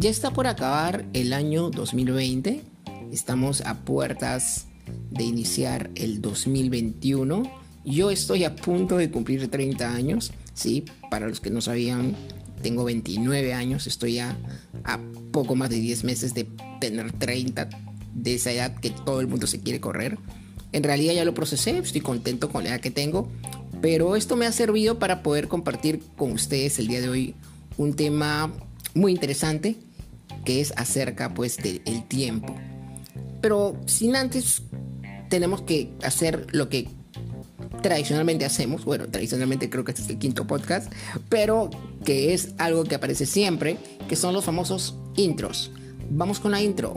Ya está por acabar el año 2020. Estamos a puertas de iniciar el 2021. Yo estoy a punto de cumplir 30 años. Sí, para los que no sabían, tengo 29 años. Estoy a, a poco más de 10 meses de tener 30, de esa edad que todo el mundo se quiere correr. En realidad ya lo procesé, estoy contento con la edad que tengo. Pero esto me ha servido para poder compartir con ustedes el día de hoy un tema muy interesante que es acerca pues del tiempo. Pero sin antes tenemos que hacer lo que tradicionalmente hacemos, bueno, tradicionalmente creo que este es el quinto podcast, pero que es algo que aparece siempre, que son los famosos intros. Vamos con la intro.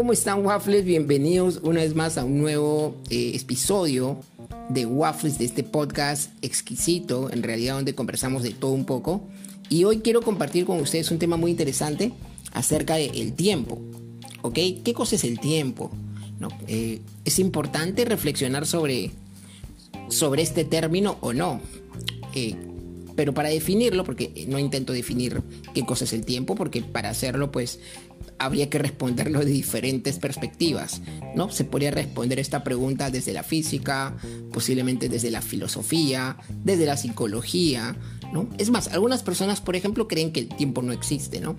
¿Cómo están Waffles? Bienvenidos una vez más a un nuevo eh, episodio de Waffles de este podcast exquisito, en realidad donde conversamos de todo un poco. Y hoy quiero compartir con ustedes un tema muy interesante acerca del tiempo. ¿Ok? ¿Qué cosa es el tiempo? Eh, es importante reflexionar sobre, sobre este término o no. Eh, pero para definirlo, porque no intento definir qué cosa es el tiempo, porque para hacerlo pues habría que responderlo de diferentes perspectivas, ¿no? Se podría responder esta pregunta desde la física, posiblemente desde la filosofía, desde la psicología, ¿no? Es más, algunas personas, por ejemplo, creen que el tiempo no existe, ¿no?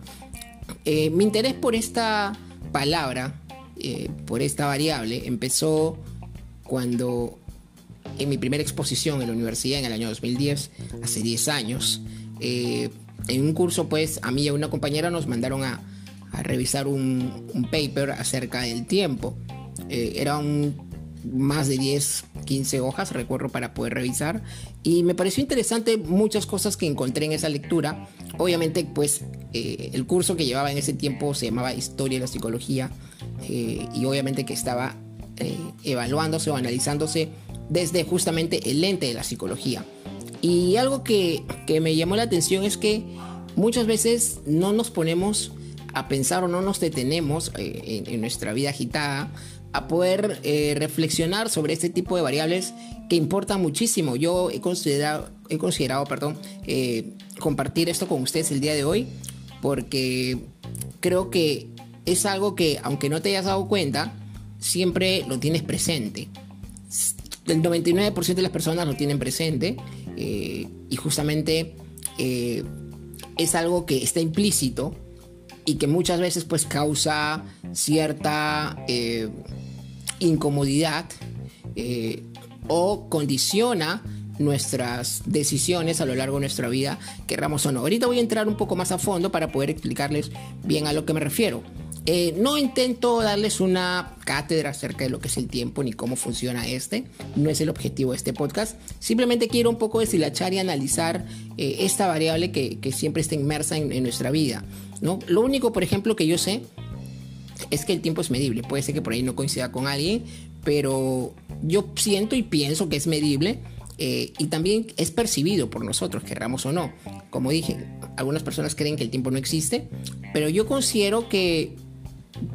Eh, mi interés por esta palabra, eh, por esta variable, empezó cuando en mi primera exposición en la universidad en el año 2010, hace 10 años, eh, en un curso pues a mí y a una compañera nos mandaron a, a revisar un, paper acerca del tiempo. Eh, eran más de 10, 15 hojas, recuerdo, para poder revisar. Y me pareció interesante muchas cosas que encontré en esa lectura. Obviamente, pues eh, el curso que llevaba en ese tiempo se llamaba Historia de la Psicología eh, y obviamente que estaba evaluándose o analizándose desde justamente el lente de la psicología. Y algo que, que me llamó la atención es que muchas veces no nos ponemos a pensar o no nos detenemos eh, en, nuestra vida agitada a poder eh, reflexionar sobre este tipo de variables que importan muchísimo. Yo he considerado, he considerado perdón, eh, compartir esto con ustedes el día de hoy porque creo que es algo que aunque no te hayas dado cuenta, siempre lo tienes presente. El 99% de las personas lo tienen presente y justamente es algo que está implícito y que muchas veces pues causa cierta eh, incomodidad eh, o condiciona nuestras decisiones a lo largo de nuestra vida, querramos o no. Ahorita voy a entrar un poco más a fondo para poder explicarles bien a lo que me refiero. Eh, no intento darles una cátedra acerca de lo que es el tiempo ni cómo funciona este. No es el objetivo de este podcast. Simplemente quiero un poco deshilachar y analizar esta variable que, siempre está inmersa en nuestra vida. ¿no? Lo único, por ejemplo, que yo sé es que el tiempo es medible. Puede ser que por ahí no coincida con alguien, pero yo siento y pienso que es medible eh, y también es percibido por nosotros, querramos o no. Como dije, algunas personas creen que el tiempo no existe, pero yo considero que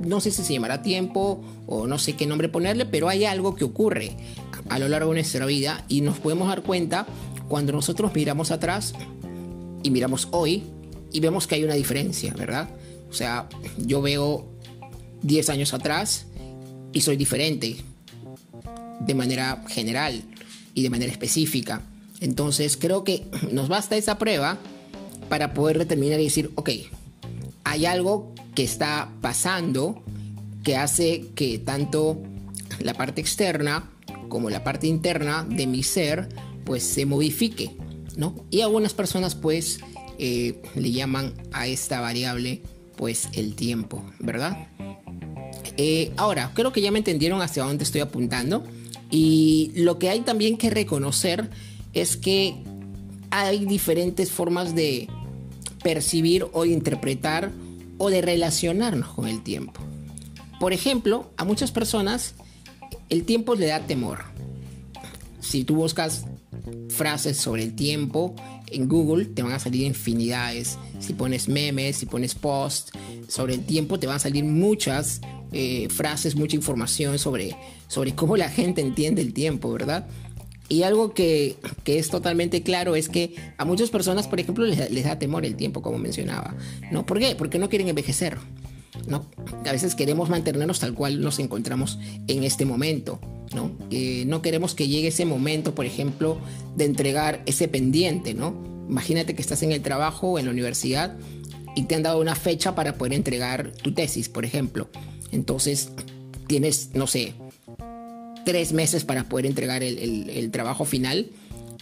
no sé si se llamará tiempo o no sé qué nombre ponerle, pero hay algo que ocurre a lo largo de nuestra vida y nos podemos dar cuenta cuando nosotros miramos atrás y miramos hoy y vemos que hay una diferencia, ¿verdad? O sea, yo veo 10 años atrás y soy diferente de manera general y de manera específica. Entonces creo que nos basta esa prueba para poder determinar y decir, ok, hay algo que está pasando que hace que tanto la parte externa como la parte interna de mi ser pues se modifique, ¿no? Y algunas personas pues eh, le llaman a esta variable pues el tiempo, ¿verdad? Eh, ahora, creo que ya me entendieron hacia dónde estoy apuntando y lo que hay también que reconocer es que hay diferentes formas de percibir o interpretar o de relacionarnos con el tiempo. Por ejemplo, a muchas personas el tiempo le da temor. Si tú buscas frases sobre el tiempo en Google te van a salir infinidades. Si pones memes, si pones post sobre el tiempo, te van a salir muchas eh, frases, mucha información sobre, sobre cómo la gente entiende el tiempo, ¿verdad? Y algo que, es totalmente claro es que a muchas personas, por ejemplo, les, da temor el tiempo, como mencionaba. ¿no? ¿Por qué? Porque no quieren envejecer. ¿no? A veces queremos mantenernos tal cual nos encontramos en este momento. ¿no? no queremos que llegue ese momento, por ejemplo, de entregar ese pendiente. ¿no? Imagínate que estás en el trabajo o en la universidad y te han dado una fecha para poder entregar tu tesis, por ejemplo. Entonces, tienes, no sé, tres meses para poder entregar el, trabajo final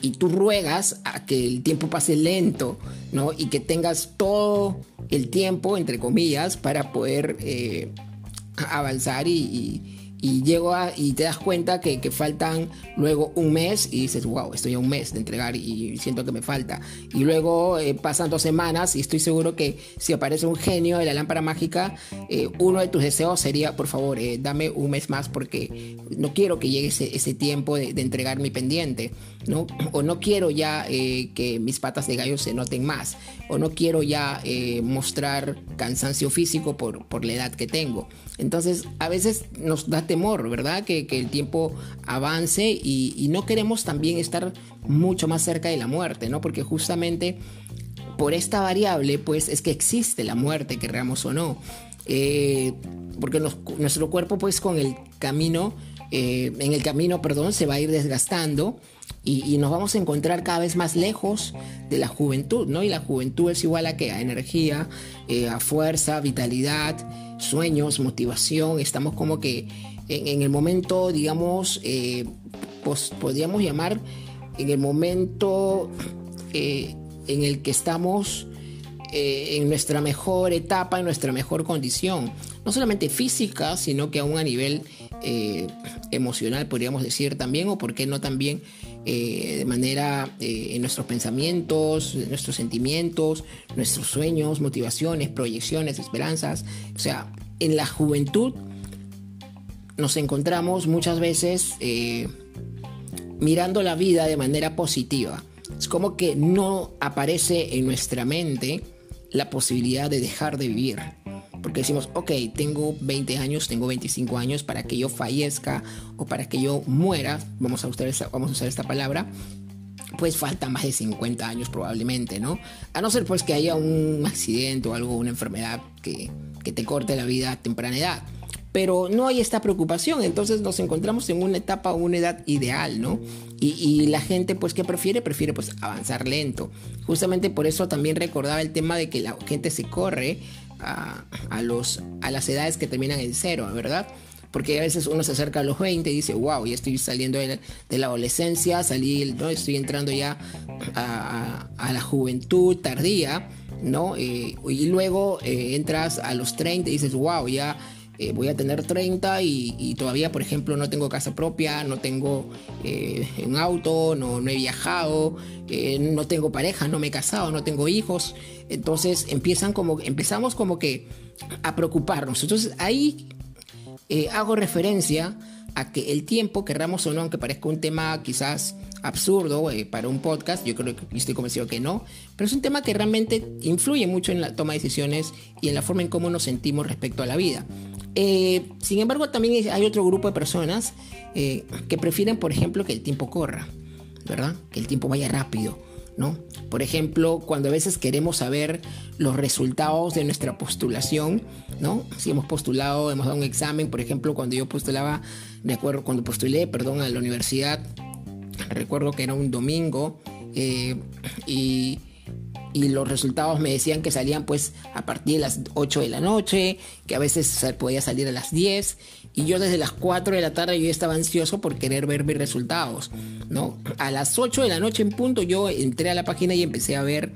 y tú ruegas a que el tiempo pase lento, ¿no? Y que tengas todo el tiempo, entre comillas, para poder eh, avanzar y llego a, y te das cuenta que, que, faltan luego un mes y dices, wow, estoy a un mes de entregar y siento que me falta. Y luego eh, pasan dos semanas y estoy seguro que si aparece un genio de la lámpara mágica, eh, uno de tus deseos sería, por favor, eh, dame un mes más porque no quiero que llegue ese, ese tiempo de, de, entregar mi pendiente, ¿no? O no quiero ya que mis patas de gallo se noten más, o no quiero ya mostrar cansancio físico por, por la edad que tengo. Entonces, a veces nos da temor, ¿verdad? Que, el tiempo avance y, no queremos también estar mucho más cerca de la muerte, ¿no? Porque justamente por esta variable, pues es que existe la muerte, querramos o no. Eh, porque nuestro cuerpo, pues con el camino, eh, en el camino, perdón, se va a ir desgastando y, nos vamos a encontrar cada vez más lejos de la juventud, ¿no? Y la juventud es igual a qué? A energía, eh, a fuerza, vitalidad, sueños, motivación. Estamos como que en, el momento, digamos, eh, podríamos llamar en el momento eh, en el que estamos en nuestra mejor etapa, en nuestra mejor condición. No solamente física, sino que aún a nivel emocional, podríamos decir también, o por qué no también eh, de manera eh, en nuestros pensamientos, nuestros sentimientos, nuestros sueños, motivaciones, proyecciones, esperanzas. O sea, en la juventud nos encontramos muchas veces eh, mirando la vida de manera positiva. Es como que no aparece en nuestra mente la posibilidad de dejar de vivir. Porque decimos, ok, tengo 20 años, tengo 25 años para que yo fallezca o para que yo muera, vamos a usar esta, vamos a usar esta palabra, pues falta más de 50 años probablemente, ¿no? A no ser pues que haya un accidente o algo, una enfermedad que, que te corte la vida a temprana edad. Pero no hay esta preocupación, entonces nos encontramos en una etapa o una edad ideal, ¿no? Y, la gente, pues, ¿qué prefiere? Prefiere, pues, avanzar lento. Justamente por eso también recordaba el tema de que la gente se corre a, los, a las edades que terminan en cero, ¿verdad? Porque a veces uno se acerca a los 20 y dice, wow, ya estoy saliendo de la, adolescencia, salí, ¿no? estoy entrando ya a, la juventud tardía, ¿no? Eh, y luego eh, entras a los 30 y dices, wow, ya eh, voy a tener 30 y, todavía, por ejemplo, no tengo casa propia, no tengo eh, un auto, no, he viajado, eh, no tengo pareja, no me he casado, no tengo hijos. Entonces empiezan como, empezamos como que a preocuparnos. Entonces ahí hago referencia a que el tiempo, querramos o no, aunque parezca un tema quizás absurdo para un podcast, yo creo que estoy convencido que no, pero es un tema que realmente influye mucho en la toma de decisiones y en la forma en cómo nos sentimos respecto a la vida. Eh, sin embargo, también hay otro grupo de personas eh, que prefieren, por ejemplo, que el tiempo corra, ¿verdad? Que el tiempo vaya rápido, ¿no? Por ejemplo, cuando a veces queremos saber los resultados de nuestra postulación, ¿no? Si hemos postulado, hemos dado un examen, por ejemplo, cuando yo postulaba, de acuerdo, cuando postulé, perdón, a la universidad, recuerdo que era un domingo eh, y y los resultados me decían que salían pues a partir de las 8 de la noche, que a veces podía salir a las 10 y yo desde las 4 de la tarde yo estaba ansioso por querer ver mis resultados, ¿no? A las 8 de la noche en punto yo entré a la página y empecé a ver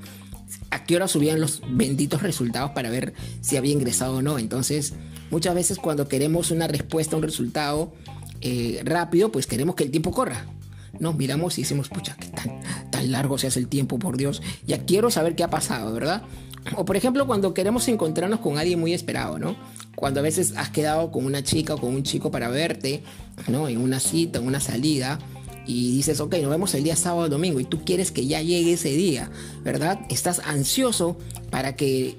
a qué hora subían los benditos resultados para ver si había ingresado o no. Entonces, muchas veces cuando queremos una respuesta un resultado eh, rápido, pues queremos que el tiempo corra. Nos miramos y decimos, pucha, qué tan, tan largo se hace el tiempo, por Dios. Ya quiero saber qué ha pasado, ¿verdad? O por ejemplo, cuando queremos encontrarnos con alguien muy esperado, ¿no? Cuando a veces has quedado con una chica o con un chico para verte, ¿no? En una cita, en una salida, y dices, ok, nos vemos el día sábado o domingo, y tú quieres que ya llegue ese día, ¿verdad? Estás ansioso para que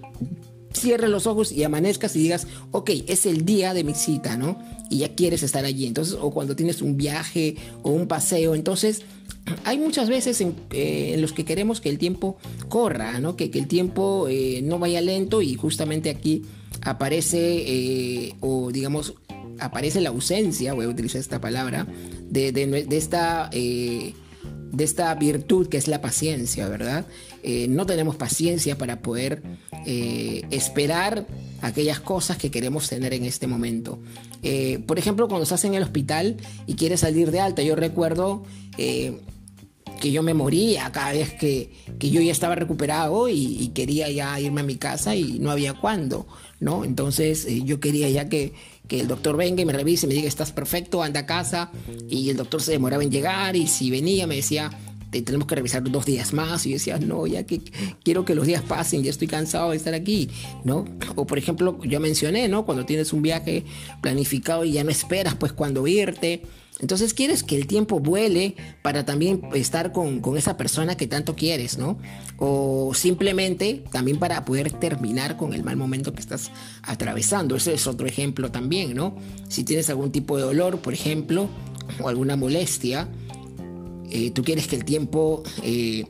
cierres los ojos y amanezcas y digas, ok, es el día de mi cita, ¿no? Y ya quieres estar allí. Entonces, o cuando tienes un viaje o un paseo. Entonces, hay muchas veces en, eh, los que queremos que el tiempo corra, ¿no? que, el tiempo eh, no vaya lento y justamente aquí aparece, eh, o digamos, aparece la ausencia, voy a utilizar esta palabra, de, de esta de esta virtud que es la paciencia, ¿verdad? Eh, no tenemos paciencia para poder eh, esperar aquellas cosas que queremos tener en este momento. Eh, por ejemplo, cuando estás en el hospital y quieres salir de alta, yo recuerdo que yo me moría cada vez que, yo ya estaba recuperado y, quería ya irme a mi casa y no había cuándo, ¿no? Entonces yo quería ya que, que el doctor venga y me revise me diga, estás perfecto, anda a casa. Y el doctor se demoraba en llegar y si venía me decía, tenemos que revisar dos días más. Y yo decía, no, ya que quiero que los días pasen, ya estoy cansado de estar aquí, ¿no? O por ejemplo, yo mencioné, ¿no? Cuando tienes un viaje planificado y ya no esperas, pues cuando irte. Entonces quieres que el tiempo vuele para también estar con, esa persona que tanto quieres, ¿no? O simplemente también para poder terminar con el mal momento que estás atravesando. Ese es otro ejemplo también, ¿no? Si tienes algún tipo de dolor, por ejemplo, o alguna molestia, eh, tú quieres que el tiempo eh,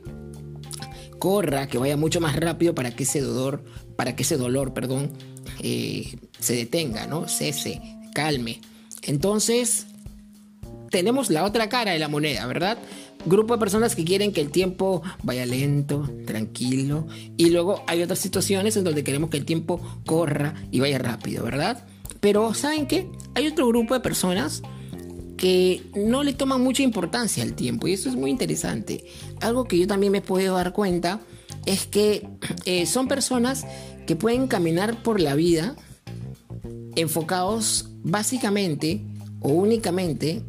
corra, que vaya mucho más rápido para que ese dolor, para que ese dolor, perdón, eh, se detenga, ¿no? Cese, calme. Entonces, tenemos la otra cara de la moneda, ¿verdad? Grupo de personas que quieren que el tiempo vaya lento, tranquilo, y luego hay otras situaciones en donde queremos que el tiempo corra y vaya rápido, ¿verdad? Pero ¿saben qué? Hay otro grupo de personas que no le toman mucha importancia al tiempo y eso es muy interesante. Algo que yo también me puedo dar cuenta es que eh, son personas que pueden caminar por la vida enfocados básicamente o únicamente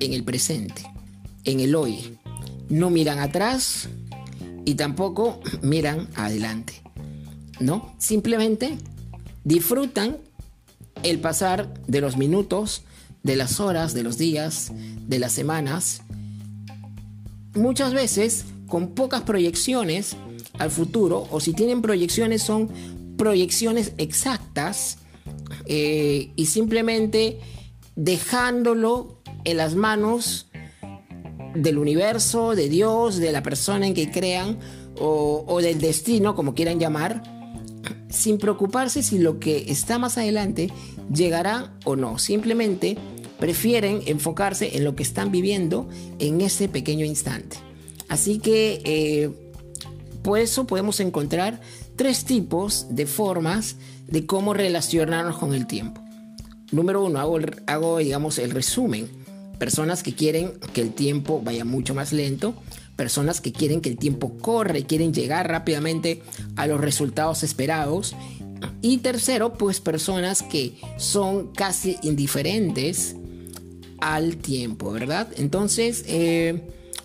en el presente, en el hoy. No miran atrás y tampoco miran adelante. ¿No? Simplemente disfrutan el pasar de los minutos, de las horas, de los días, de las semanas, muchas veces con pocas proyecciones al futuro, o si tienen proyecciones son proyecciones exactas eh, y simplemente dejándolo en las manos del universo, de Dios, de la persona en que crean o, del destino, como quieran llamar, sin preocuparse si lo que está más adelante llegará o no. Simplemente prefieren enfocarse en lo que están viviendo en ese pequeño instante. Así que eh, por eso podemos encontrar tres tipos de formas de cómo relacionarnos con el tiempo. Número uno, hago, digamos el resumen personas que quieren que el tiempo vaya mucho más lento, personas que quieren que el tiempo corre, quieren llegar rápidamente a los resultados esperados. Y tercero, pues personas que son casi indiferentes al tiempo, ¿verdad? Entonces, eh,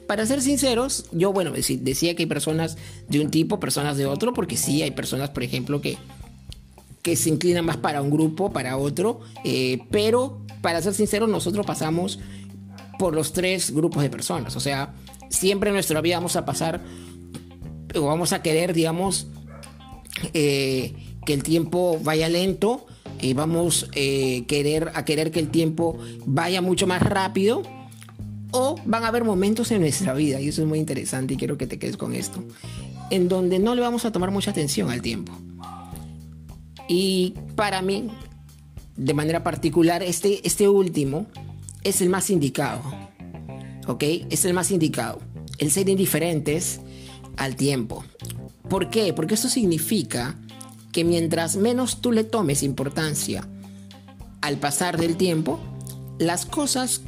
para ser sinceros, yo, bueno, decía que hay personas de un tipo, personas de otro, porque sí, hay personas, por ejemplo, que, que se inclinan más para un grupo, para otro, eh, pero para ser sinceros, nosotros pasamos por los tres grupos de personas. O sea, siempre en nuestra vida vamos a pasar o vamos a querer, digamos, eh, que el tiempo vaya lento y vamos eh, querer, a querer que el tiempo vaya mucho más rápido. O van a haber momentos en nuestra vida, y eso es muy interesante y quiero que te quedes con esto, en donde no le vamos a tomar mucha atención al tiempo. Y para mí, de manera particular, este, este último es el más indicado. ¿Ok? Es el más indicado. El ser indiferentes al tiempo. ¿Por qué? Porque eso significa que mientras menos tú le tomes importancia al pasar del tiempo, las cosas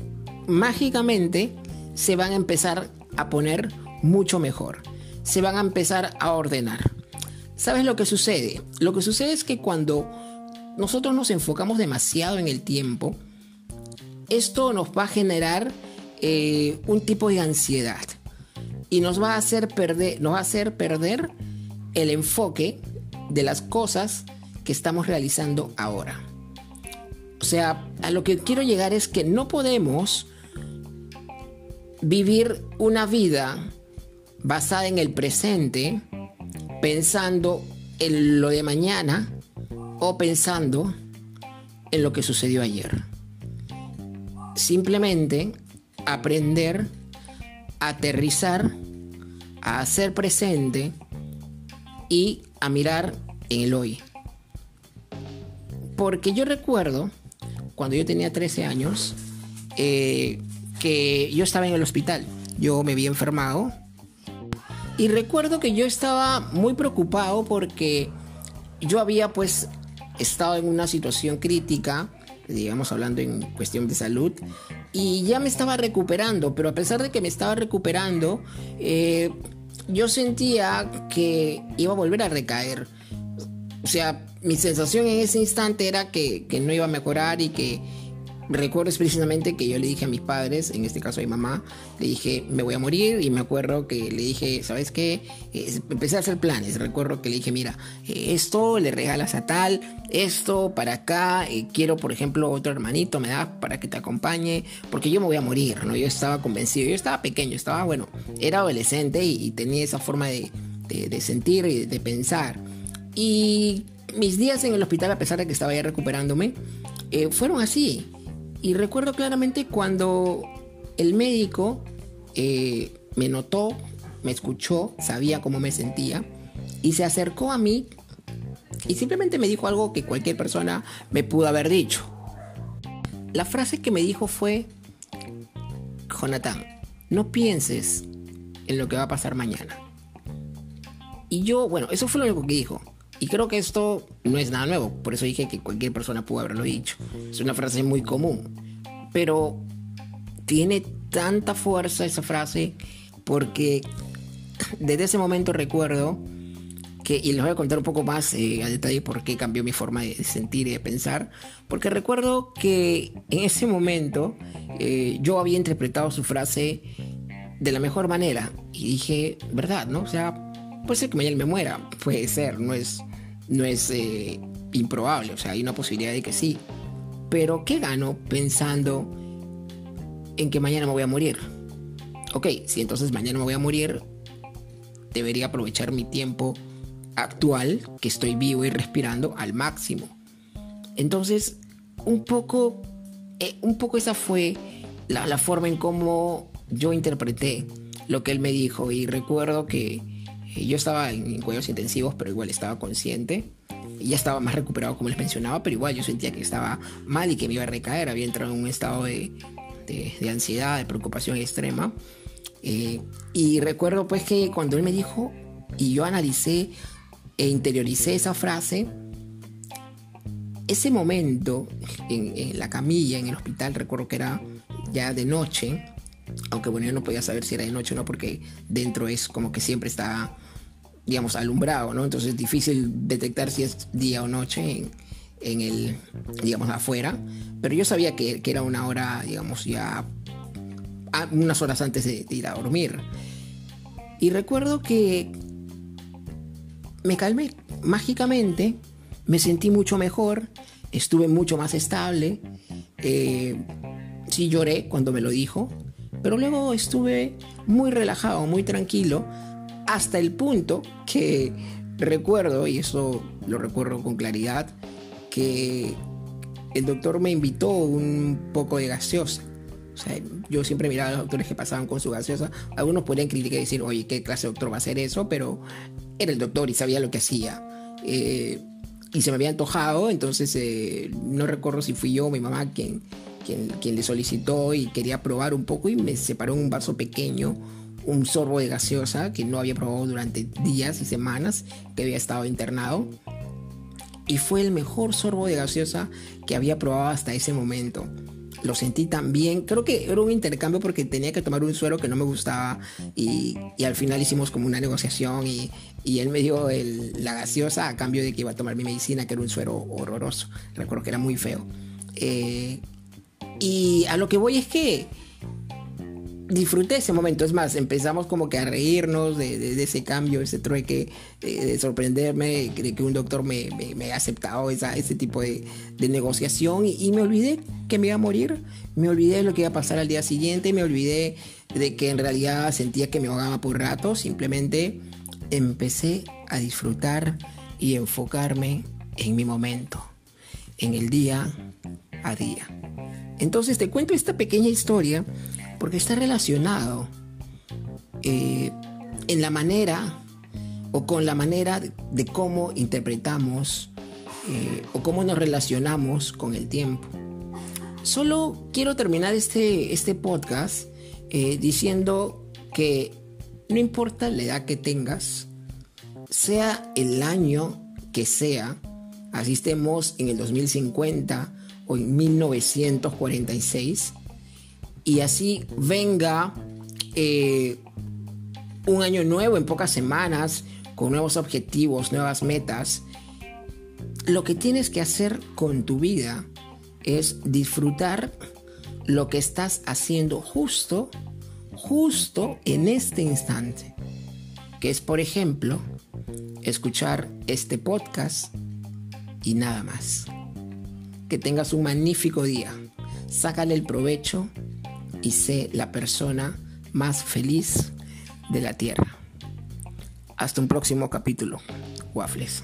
mágicamente se van a empezar a poner mucho mejor. Se van a empezar a ordenar. ¿Sabes lo que sucede? Lo que sucede es que cuando nosotros nos enfocamos demasiado en el tiempo, esto nos va a generar eh, un tipo de ansiedad y nos va a hacer perder, nos va a hacer perder el enfoque de las cosas que estamos realizando ahora. O sea, a lo que quiero llegar es que no podemos vivir una vida basada en el presente, pensando en lo de mañana o pensando en lo que sucedió ayer. simplemente aprender a aterrizar, a hacer presente y a mirar en el hoy. Porque yo recuerdo, cuando yo tenía 13 años, eh, que yo estaba en el hospital. Yo me había enfermado. Y recuerdo que yo estaba muy preocupado porque yo había pues estado en una situación crítica, digamos hablando en cuestión de salud, y ya me estaba recuperando, pero a pesar de que me estaba recuperando, eh, yo sentía que iba a volver a recaer. O sea, mi sensación en ese instante era que, que no iba a mejorar y que recuerdo precisamente que yo le dije a mis padres, en este caso a mi mamá, le dije, me voy a morir y me acuerdo que le dije, ¿sabes qué? empecé a hacer planes, recuerdo que le dije, mira, esto le regalas a tal, esto para acá, quiero por ejemplo otro hermanito, me da para que te acompañe, porque yo me voy a morir, ¿no? Yo estaba convencido, yo estaba pequeño, estaba, bueno, era adolescente y, tenía esa forma de, sentir y de pensar. Y mis días en el hospital, a pesar de que estaba ya recuperándome, eh, fueron así. Y recuerdo claramente cuando el médico eh, me notó, me escuchó, sabía cómo me sentía y se acercó a mí y simplemente me dijo algo que cualquier persona me pudo haber dicho. La frase que me dijo fue, Jonathan, no pienses en lo que va a pasar mañana. Y yo, bueno, eso fue lo único que dijo. Y creo que esto no es nada nuevo, por eso dije que cualquier persona pudo haberlo dicho. Es una frase muy común, pero tiene tanta fuerza esa frase porque desde ese momento recuerdo que, y les voy a contar un poco más eh, a detalle por qué cambió mi forma de sentir y de pensar, porque recuerdo que en ese momento eh, yo había interpretado su frase de la mejor manera y dije, ¿verdad? ¿No? O sea, puede ser que mañana me muera, puede ser, no es no es eh, improbable, o sea, hay una posibilidad de que sí. Pero ¿qué gano pensando en que mañana me voy a morir? Ok, si entonces mañana me voy a morir, debería aprovechar mi tiempo actual, que estoy vivo y respirando, al máximo. Entonces, un poco, eh, un poco esa fue la, la forma en cómo yo interpreté lo que él me dijo y recuerdo que yo estaba en cuidados intensivos, pero igual estaba consciente. Ya estaba más recuperado, como les mencionaba, pero igual yo sentía que estaba mal y que me iba a recaer. Había entrado en un estado de, de, ansiedad, de preocupación extrema. Eh, y recuerdo pues que cuando él me dijo y yo analicé e interioricé esa frase, ese momento en, en, la camilla, en el hospital, recuerdo que era ya de noche, aunque bueno, yo no podía saber si era de noche o no, porque dentro es como que siempre está, digamos, alumbrado, ¿no? Entonces es difícil detectar si es día o noche en, el, digamos, afuera. Pero yo sabía que, era una hora, digamos, ya unas horas antes de, ir a dormir. Y recuerdo que me calmé mágicamente, me sentí mucho mejor, estuve mucho más estable. Eh, sí lloré cuando me lo dijo, pero luego estuve muy relajado, muy tranquilo, hasta el punto que recuerdo, y eso lo recuerdo con claridad, que el doctor me invitó un poco de gaseosa. O sea, yo siempre miraba a los doctores que pasaban con su gaseosa. Algunos podrían criticar y decir, oye, ¿qué clase de doctor va a hacer eso? Pero era el doctor y sabía lo que hacía. Eh, y se me había antojado, entonces eh, no recuerdo si fui yo mi mamá quien quien, le solicitó y quería probar un poco y me separó un vaso pequeño un sorbo de gaseosa que no había probado durante días y semanas que había estado internado. Y fue el mejor sorbo de gaseosa que había probado hasta ese momento. Lo sentí tan bien. Creo que era un intercambio porque tenía que tomar un suero que no me gustaba. Y, al final hicimos como una negociación. Y, él me dio la gaseosa a cambio de que iba a tomar mi medicina, que era un suero horroroso. Recuerdo que era muy feo. Eh, y a lo que voy es que disfruté ese momento. Es más, empezamos como que a reírnos de, ese cambio, ese trueque, de, sorprenderme, de que un doctor me, me, ha aceptado esa, ese tipo de, negociación y, me olvidé que me iba a morir, me olvidé de lo que iba a pasar al día siguiente, me olvidé de que en realidad sentía que me ahogaba por rato, simplemente empecé a disfrutar y enfocarme en mi momento, en el día a día. Entonces te cuento esta pequeña historia porque está relacionado eh, en la manera o con la manera de, cómo interpretamos eh, o cómo nos relacionamos con el tiempo. Solo quiero terminar este, este podcast eh, diciendo que no importa la edad que tengas, sea el año que sea, así estemos en el 2050 o en 1946, y así venga eh, un año nuevo en pocas semanas, con nuevos objetivos, nuevas metas, lo que tienes que hacer con tu vida es disfrutar lo que estás haciendo justo, justo en este instante. Que es, por ejemplo, escuchar este podcast y nada más. Que tengas un magnífico día. Sácale el provecho y sé la persona más feliz de la Tierra. Hasta un próximo capítulo. Waffles.